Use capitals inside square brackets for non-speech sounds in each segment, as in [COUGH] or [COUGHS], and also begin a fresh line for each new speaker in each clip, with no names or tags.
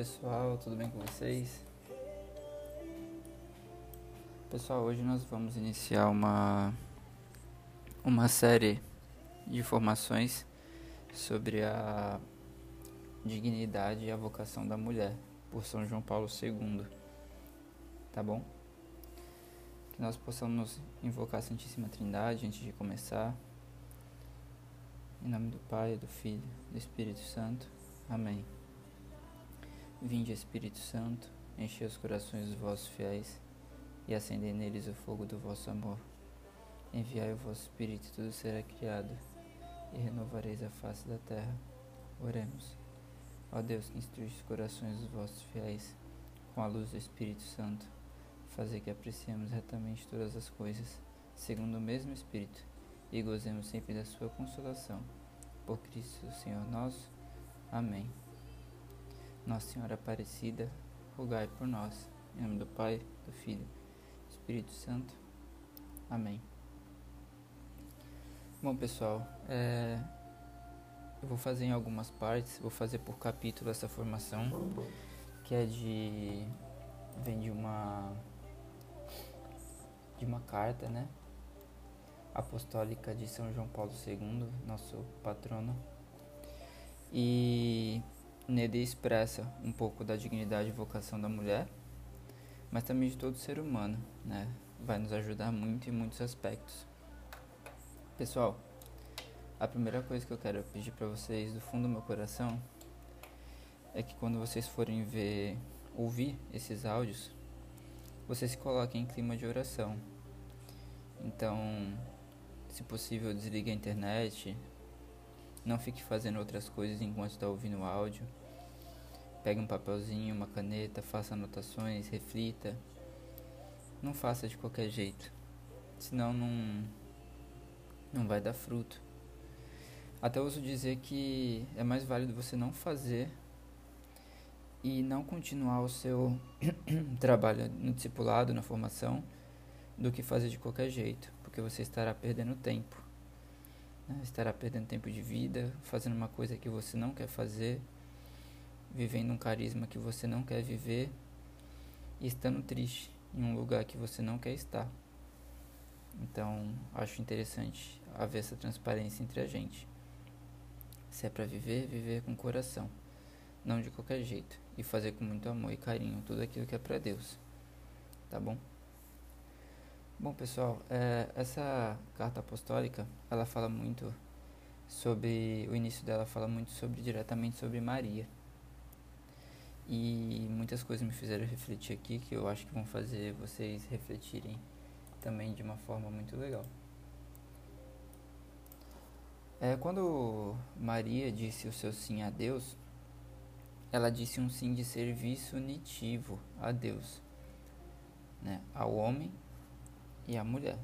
Pessoal, tudo bem com vocês? Pessoal, hoje nós vamos iniciar uma uma série de informações sobre a dignidade e a vocação da mulher por São João Paulo II. Tá bom? Que nós possamos invocar a Santíssima Trindade antes de começar. Em nome do Pai, do Filho, do Espírito Santo. Amém. Vinde, Espírito Santo, enche os corações dos vossos fiéis e acendei neles o fogo do vosso amor. Enviai o vosso Espírito e tudo será criado, e renovareis a face da terra. Oremos. Ó Deus que instrui os corações dos vossos fiéis com a luz do Espírito Santo, fazer que apreciemos retamente todas as coisas, segundo o mesmo Espírito, e gozemos sempre da sua consolação. Por Cristo, Senhor nosso. Amém. Nossa Senhora Aparecida, rogai por nós. Em nome do Pai, do Filho, do Espírito Santo. Amém. Bom, pessoal, é, eu vou fazer em algumas partes, vou fazer por capítulo essa formação, que é de. vem de uma. de uma carta, né? Apostólica de São João Paulo II, nosso patrono. E Nele expressa um pouco da dignidade e vocação da mulher, mas também de todo ser humano, né? Vai nos ajudar muito em muitos aspectos. Pessoal, a primeira coisa que eu quero pedir para vocês do fundo do meu coração é que quando vocês forem ver, ouvir esses áudios, vocês se coloquem em clima de oração. Então, se possível, desligue a internet, não fique fazendo outras coisas enquanto está ouvindo o áudio. Pegue um papelzinho, uma caneta, faça anotações, reflita. Não faça de qualquer jeito, senão não, não vai dar fruto. Até ouso dizer que é mais válido você não fazer e não continuar o seu [COUGHS] trabalho no discipulado, na formação, do que fazer de qualquer jeito, porque você estará perdendo tempo né? estará perdendo tempo de vida, fazendo uma coisa que você não quer fazer, vivendo um carisma que você não quer viver e estando triste em um lugar que você não quer estar. Então, acho interessante haver essa transparência entre a gente. Se é para viver, viver com coração, não de qualquer jeito, e fazer com muito amor e carinho tudo aquilo que é para Deus. Tá bom? Bom, pessoal, é, essa carta apostólica, ela fala muito sobre, o início dela fala muito sobre, diretamente sobre Maria. E muitas coisas me fizeram refletir aqui, que eu acho que vão fazer vocês refletirem também de uma forma muito legal. É, quando Maria disse o seu sim a Deus, ela disse um sim de serviço unitivo a Deus, né, ao homem e a mulher.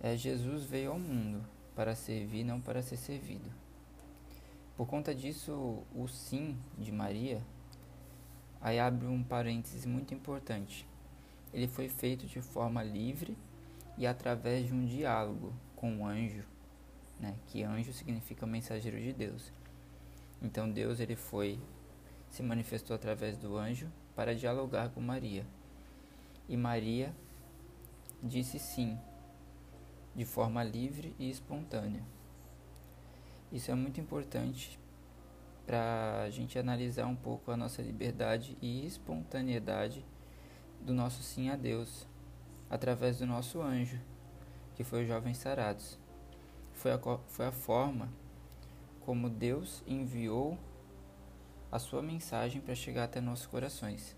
É, Jesus veio ao mundo para servir, não para ser servido. Por conta disso, o sim de Maria, aí abre um parêntese muito importante. Ele foi feito de forma livre e através de um diálogo com o anjo, né? que anjo significa mensageiro de Deus. Então Deus ele foi se manifestou através do anjo para dialogar com Maria. E Maria disse sim, de forma livre e espontânea. Isso é muito importante para a gente analisar um pouco a nossa liberdade e espontaneidade do nosso sim a Deus, através do nosso anjo, que foi o jovem Sarados. Foi a, foi a forma como Deus enviou a sua mensagem para chegar até nossos corações.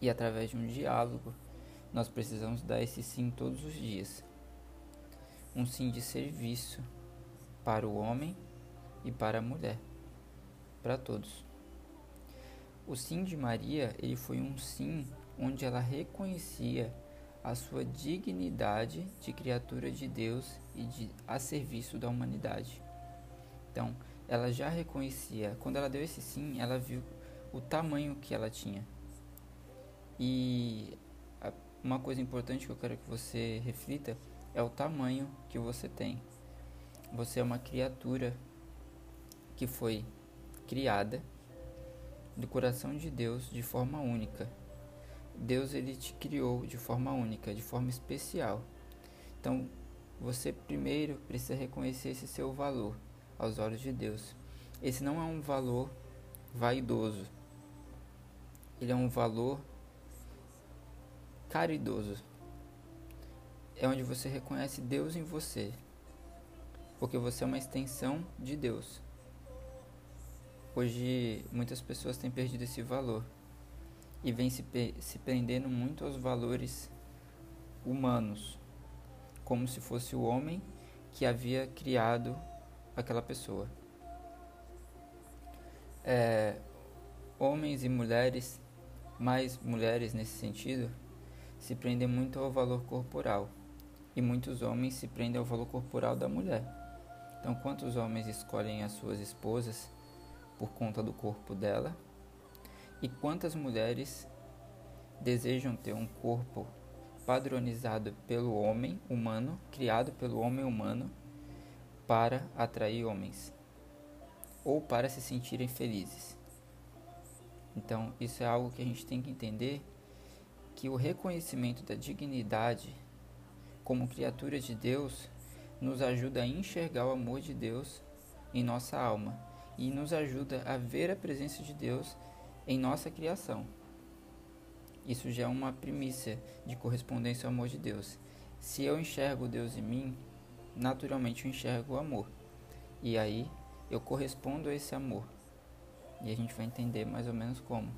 E através de um diálogo nós precisamos dar esse sim todos os dias. Um sim de serviço para o homem e para a mulher, para todos. O sim de Maria, ele foi um sim onde ela reconhecia a sua dignidade de criatura de Deus e de a serviço da humanidade. Então, ela já reconhecia, quando ela deu esse sim, ela viu o tamanho que ela tinha. E uma coisa importante que eu quero que você reflita é o tamanho que você tem. Você é uma criatura que foi criada do coração de Deus de forma única. Deus ele te criou de forma única, de forma especial. Então, você primeiro precisa reconhecer esse seu valor aos olhos de Deus. Esse não é um valor vaidoso. Ele é um valor caridoso. É onde você reconhece Deus em você. Porque você é uma extensão de Deus. Hoje muitas pessoas têm perdido esse valor e vêm se, se prendendo muito aos valores humanos, como se fosse o homem que havia criado aquela pessoa. É, homens e mulheres, mais mulheres nesse sentido, se prendem muito ao valor corporal e muitos homens se prendem ao valor corporal da mulher. Então, quantos homens escolhem as suas esposas por conta do corpo dela? E quantas mulheres desejam ter um corpo padronizado pelo homem humano, criado pelo homem humano, para atrair homens ou para se sentirem felizes? Então, isso é algo que a gente tem que entender que o reconhecimento da dignidade como criatura de Deus nos ajuda a enxergar o amor de Deus em nossa alma e nos ajuda a ver a presença de Deus em nossa criação. Isso já é uma primícia de correspondência ao amor de Deus. Se eu enxergo Deus em mim, naturalmente eu enxergo o amor. E aí eu correspondo a esse amor. E a gente vai entender mais ou menos como.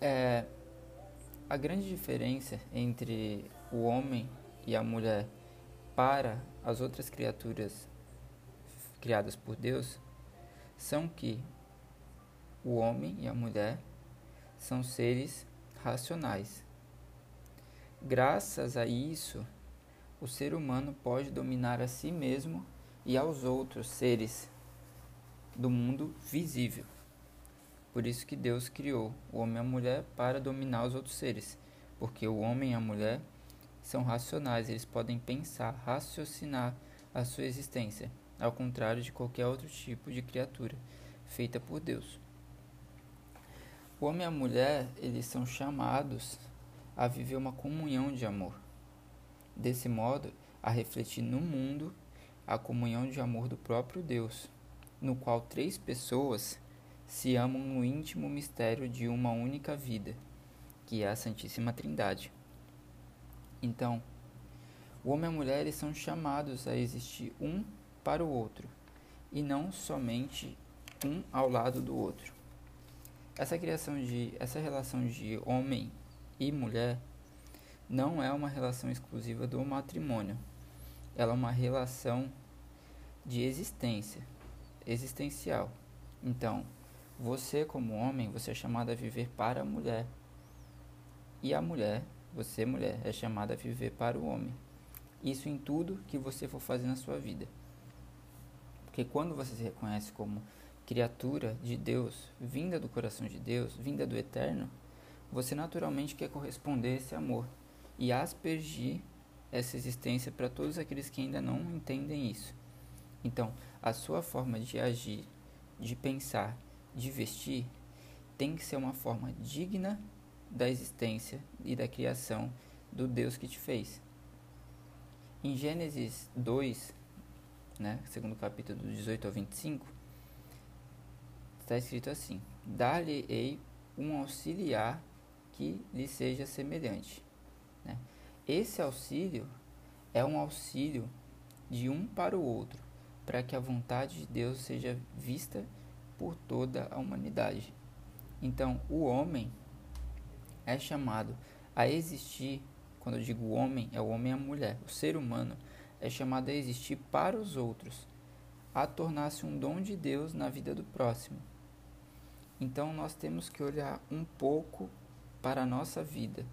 É, a grande diferença entre o homem e a mulher para as outras criaturas criadas por Deus são que o homem e a mulher são seres racionais. Graças a isso, o ser humano pode dominar a si mesmo e aos outros seres do mundo visível. Por isso que Deus criou o homem e a mulher para dominar os outros seres, porque o homem e a mulher são racionais, eles podem pensar, raciocinar a sua existência, ao contrário de qualquer outro tipo de criatura feita por Deus. O homem e a mulher, eles são chamados a viver uma comunhão de amor. Desse modo, a refletir no mundo a comunhão de amor do próprio Deus, no qual três pessoas se amam no íntimo mistério de uma única vida, que é a Santíssima Trindade. Então, o homem e a mulher são chamados a existir um para o outro e não somente um ao lado do outro. Essa criação de essa relação de homem e mulher não é uma relação exclusiva do matrimônio. Ela é uma relação de existência, existencial. Então, você como homem, você é chamado a viver para a mulher. E a mulher você, mulher, é chamada a viver para o homem. Isso em tudo que você for fazer na sua vida. Porque quando você se reconhece como criatura de Deus, vinda do coração de Deus, vinda do eterno, você naturalmente quer corresponder a esse amor e aspergir essa existência para todos aqueles que ainda não entendem isso. Então, a sua forma de agir, de pensar, de vestir, tem que ser uma forma digna da existência e da criação do Deus que te fez. Em Gênesis 2, né, segundo capítulo do 18 ao 25, está escrito assim: Dar-lhe-ei um auxiliar que lhe seja semelhante. Né? Esse auxílio é um auxílio de um para o outro, para que a vontade de Deus seja vista por toda a humanidade. Então, o homem é chamado a existir, quando eu digo homem, é o homem e a mulher, o ser humano é chamado a existir para os outros, a tornar-se um dom de Deus na vida do próximo. Então nós temos que olhar um pouco para a nossa vida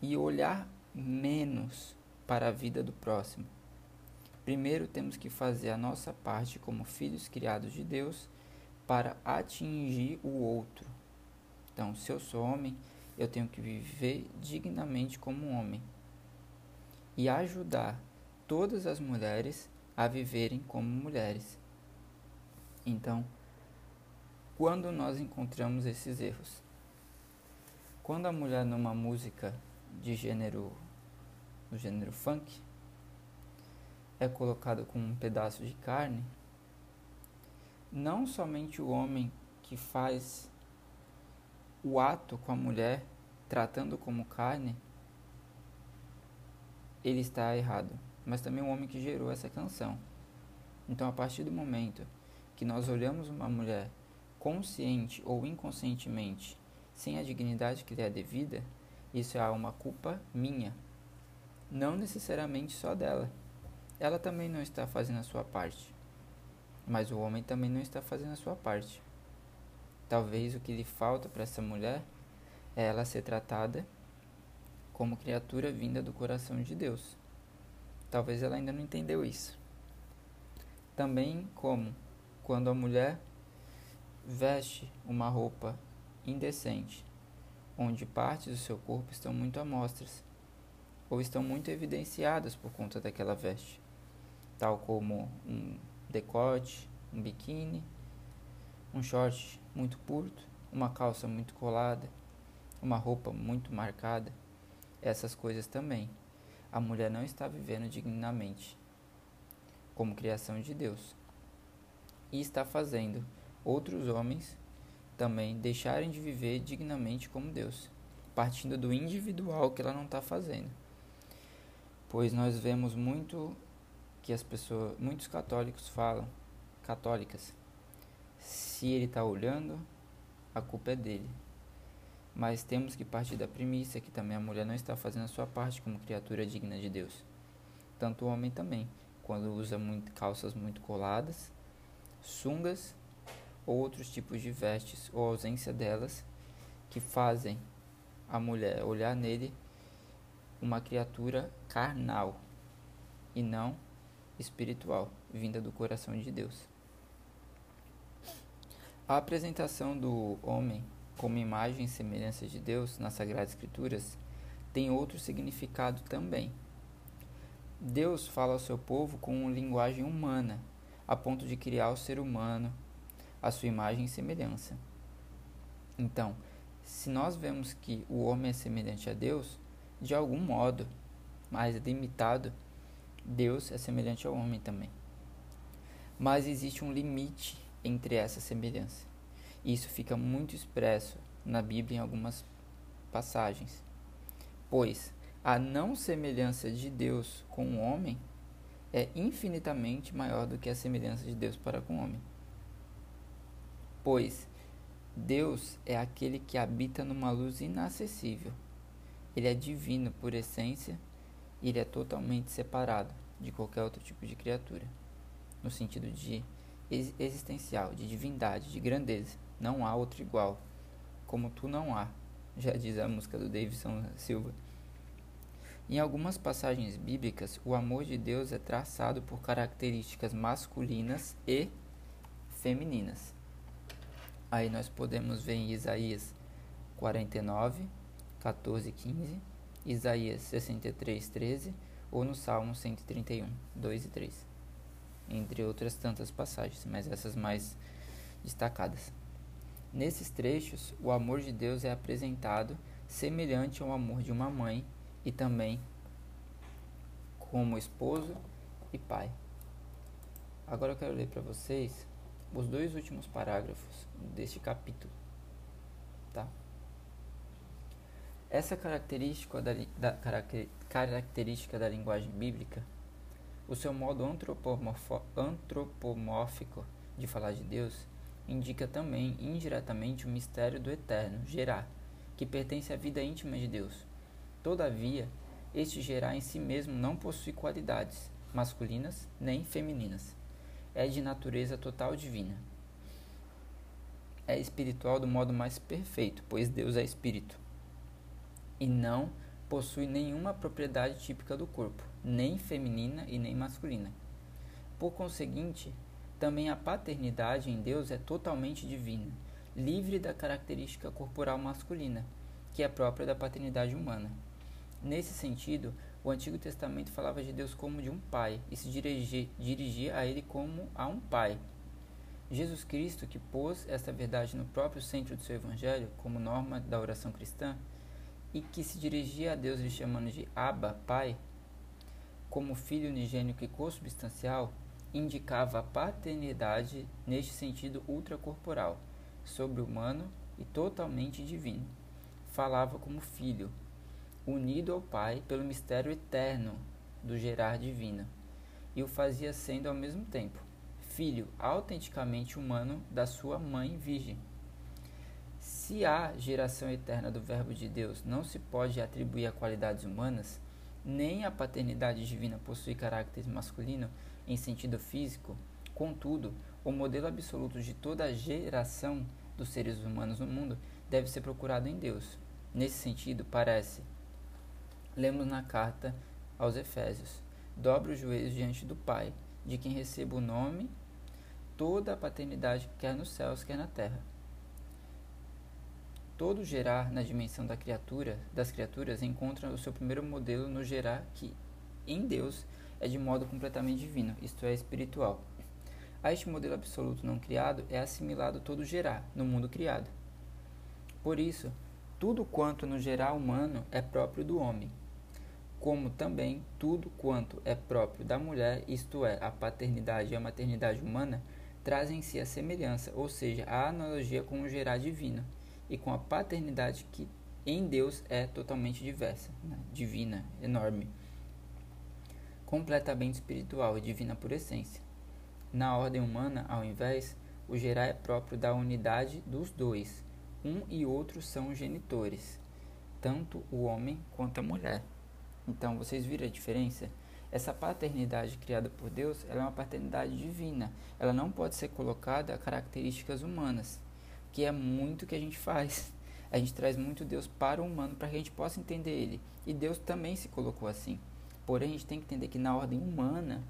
e olhar menos para a vida do próximo. Primeiro temos que fazer a nossa parte como filhos criados de Deus para atingir o outro. Então, se eu sou homem, eu tenho que viver dignamente como homem e ajudar todas as mulheres a viverem como mulheres. Então, quando nós encontramos esses erros? Quando a mulher numa música de gênero, do gênero funk, é colocada com um pedaço de carne, não somente o homem que faz o ato com a mulher, tratando como carne, ele está errado, mas também o homem que gerou essa canção. Então, a partir do momento que nós olhamos uma mulher consciente ou inconscientemente sem a dignidade que lhe é devida, isso é uma culpa minha, não necessariamente só dela. Ela também não está fazendo a sua parte, mas o homem também não está fazendo a sua parte. Talvez o que lhe falta para essa mulher é ela ser tratada como criatura vinda do coração de Deus. Talvez ela ainda não entendeu isso. Também como quando a mulher veste uma roupa indecente, onde partes do seu corpo estão muito amostras ou estão muito evidenciadas por conta daquela veste, tal como um decote, um biquíni, um short muito curto, uma calça muito colada, uma roupa muito marcada, essas coisas também. A mulher não está vivendo dignamente como criação de Deus e está fazendo outros homens também deixarem de viver dignamente como Deus, partindo do individual que ela não está fazendo. Pois nós vemos muito que as pessoas, muitos católicos falam, católicas, se ele está olhando, a culpa é dele. Mas temos que partir da premissa que também a mulher não está fazendo a sua parte como criatura digna de Deus. Tanto o homem também, quando usa muito, calças muito coladas, sungas ou outros tipos de vestes ou ausência delas que fazem a mulher olhar nele uma criatura carnal e não espiritual, vinda do coração de Deus. A apresentação do homem como imagem e semelhança de Deus nas Sagradas Escrituras tem outro significado também. Deus fala ao seu povo com uma linguagem humana, a ponto de criar o ser humano à sua imagem e semelhança. Então, se nós vemos que o homem é semelhante a Deus, de algum modo, mais limitado, Deus é semelhante ao homem também. Mas existe um limite entre essa semelhança. Isso fica muito expresso na Bíblia em algumas passagens. Pois a não semelhança de Deus com o homem é infinitamente maior do que a semelhança de Deus para com o homem. Pois Deus é aquele que habita numa luz inacessível. Ele é divino por essência e ele é totalmente separado de qualquer outro tipo de criatura, no sentido de existencial, de divindade, de grandeza. Não há outro igual, como tu não há, já diz a música do Davidson Silva. Em algumas passagens bíblicas, o amor de Deus é traçado por características masculinas e femininas. Aí nós podemos ver em Isaías 49, 14 e 15, Isaías 63, 13 ou no Salmo 131, 2 e 3 entre outras tantas passagens, mas essas mais destacadas. Nesses trechos, o amor de Deus é apresentado semelhante ao amor de uma mãe e também como esposo e pai. Agora eu quero ler para vocês os dois últimos parágrafos deste capítulo. Tá? Essa característica da, da, característica da linguagem bíblica o seu modo antropomórfico de falar de Deus indica também indiretamente o mistério do eterno, gerar, que pertence à vida íntima de Deus. Todavia, este gerar em si mesmo não possui qualidades masculinas nem femininas. É de natureza total divina. É espiritual do modo mais perfeito, pois Deus é espírito. E não possui nenhuma propriedade típica do corpo, nem feminina e nem masculina. Por conseguinte, também a paternidade em Deus é totalmente divina, livre da característica corporal masculina, que é própria da paternidade humana. Nesse sentido, o Antigo Testamento falava de Deus como de um pai e se dirigia, dirigia a ele como a um pai. Jesus Cristo, que pôs esta verdade no próprio centro do seu evangelho, como norma da oração cristã, e que se dirigia a Deus lhe chamando de Abba, Pai, como filho unigênico e consubstancial, indicava a paternidade neste sentido ultracorporal, sobre-humano e totalmente divino. Falava como filho, unido ao Pai pelo mistério eterno do gerar divino, e o fazia sendo ao mesmo tempo filho autenticamente humano da sua mãe virgem. Se a geração eterna do Verbo de Deus não se pode atribuir a qualidades humanas, nem a paternidade divina possui caráter masculino em sentido físico, contudo, o modelo absoluto de toda a geração dos seres humanos no mundo deve ser procurado em Deus. Nesse sentido, parece. Lemos na carta aos Efésios: Dobre os joelhos diante do Pai, de quem recebo o nome, toda a paternidade, quer nos céus, quer na terra. Todo gerar na dimensão da criatura, das criaturas, encontra o seu primeiro modelo no gerar que, em Deus, é de modo completamente divino, isto é, espiritual. A este modelo absoluto não criado é assimilado todo gerar no mundo criado. Por isso, tudo quanto no gerar humano é próprio do homem, como também tudo quanto é próprio da mulher, isto é, a paternidade e a maternidade humana, trazem em si a semelhança, ou seja, a analogia com o gerar divino e com a paternidade que em Deus é totalmente diversa, né? divina, enorme, completamente espiritual e divina por essência. Na ordem humana, ao invés, o gerar é próprio da unidade dos dois. Um e outro são genitores, tanto o homem quanto a mulher. Então, vocês viram a diferença? Essa paternidade criada por Deus, ela é uma paternidade divina. Ela não pode ser colocada a características humanas que é muito que a gente faz. A gente traz muito Deus para o humano para que a gente possa entender ele. E Deus também se colocou assim. Porém, a gente tem que entender que na ordem humana,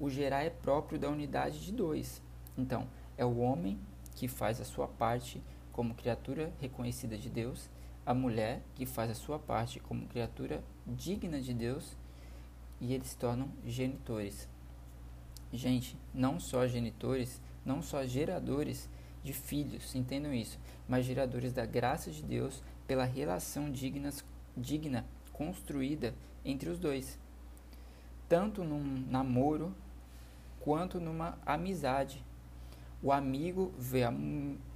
o gerar é próprio da unidade de dois. Então, é o homem que faz a sua parte como criatura reconhecida de Deus, a mulher que faz a sua parte como criatura digna de Deus, e eles se tornam genitores. Gente, não só genitores, não só geradores, de filhos, entendam isso, mas geradores da graça de Deus pela relação dignas, digna construída entre os dois, tanto num namoro quanto numa amizade. O amigo vê a,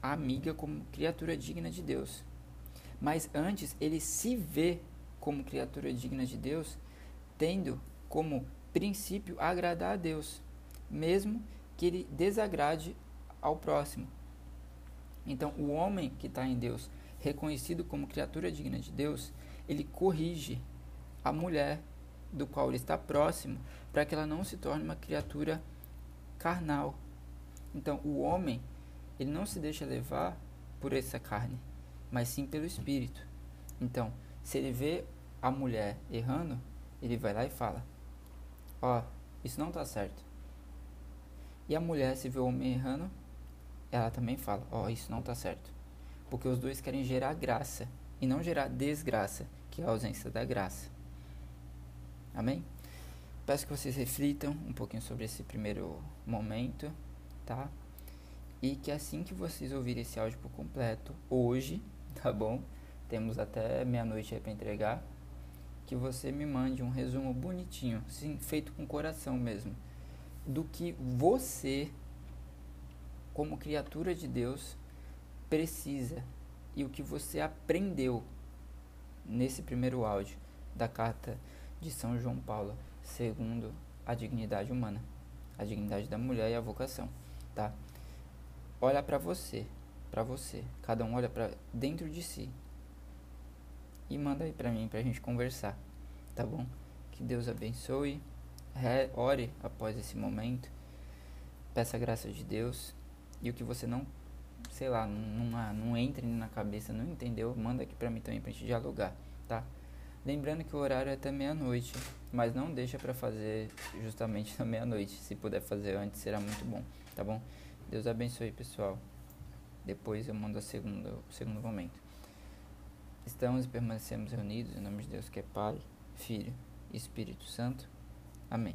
a amiga como criatura digna de Deus, mas antes ele se vê como criatura digna de Deus, tendo como princípio agradar a Deus, mesmo que ele desagrade ao próximo. Então, o homem que está em Deus, reconhecido como criatura digna de Deus, ele corrige a mulher do qual ele está próximo, para que ela não se torne uma criatura carnal. Então, o homem, ele não se deixa levar por essa carne, mas sim pelo espírito. Então, se ele vê a mulher errando, ele vai lá e fala: Ó, oh, isso não está certo. E a mulher, se vê o homem errando, ela também fala: Ó, oh, isso não está certo. Porque os dois querem gerar graça e não gerar desgraça, que é a ausência da graça. Amém? Peço que vocês reflitam um pouquinho sobre esse primeiro momento, tá? E que assim que vocês ouvirem esse áudio por completo, hoje, [LAUGHS] tá bom? Temos até meia-noite aí para entregar. Que você me mande um resumo bonitinho, sim, feito com coração mesmo, do que você como criatura de Deus, precisa e o que você aprendeu nesse primeiro áudio da carta de São João Paulo, segundo a dignidade humana, a dignidade da mulher e a vocação, tá? Olha para você, para você, cada um olha para dentro de si e manda aí para mim pra gente conversar, tá bom? Que Deus abençoe. Ore após esse momento. Peça a graça de Deus e o que você não, sei lá, não, não entre na cabeça, não entendeu, manda aqui pra mim também pra gente dialogar, tá? Lembrando que o horário é até meia-noite, mas não deixa para fazer justamente [LAUGHS] na meia-noite. Se puder fazer antes, será muito bom, tá bom? Deus abençoe, pessoal. Depois eu mando a segunda, o segundo momento. Estamos e permanecemos reunidos em nome de Deus que é Pai, Filho e Espírito Santo. Amém.